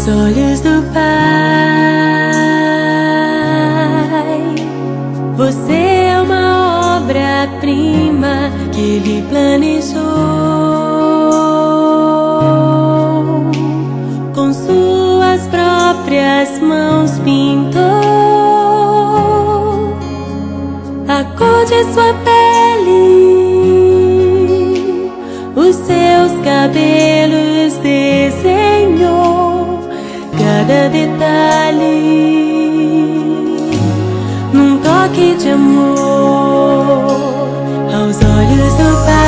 aos olhos do Pai. Você é uma obra-prima que Ele planejou. Com suas próprias mãos pintou a cor de sua pele. Toque de amor aos olhos do Pai.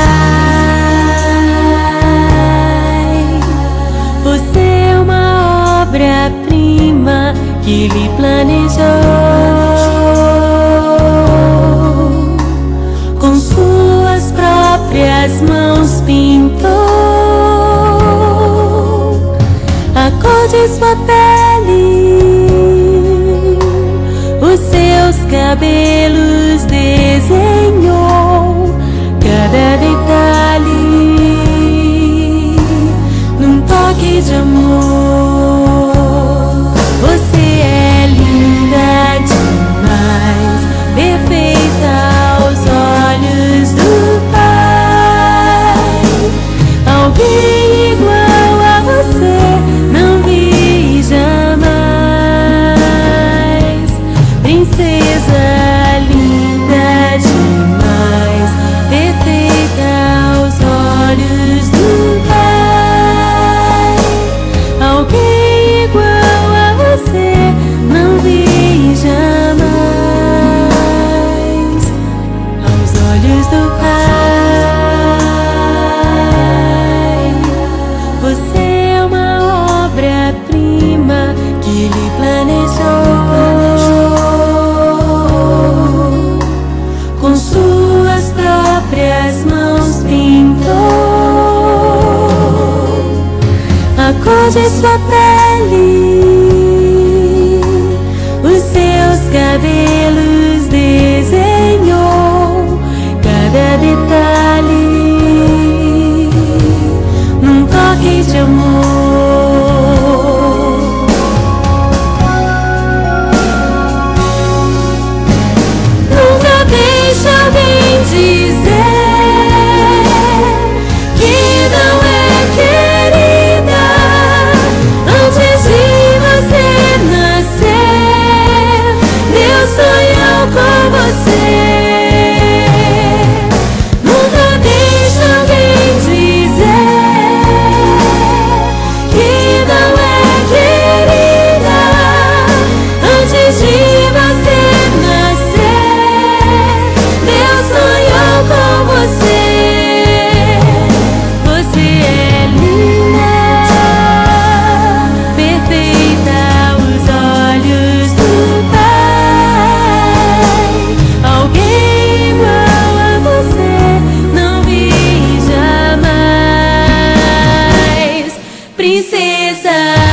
Você é uma obra-prima que Ele planejou com suas próprias mãos pintou cabelos desenhou cada detalhe num toque de amor. de sua pele, os seus cabelos desenhou cada detalhe num toque de amor. princesa.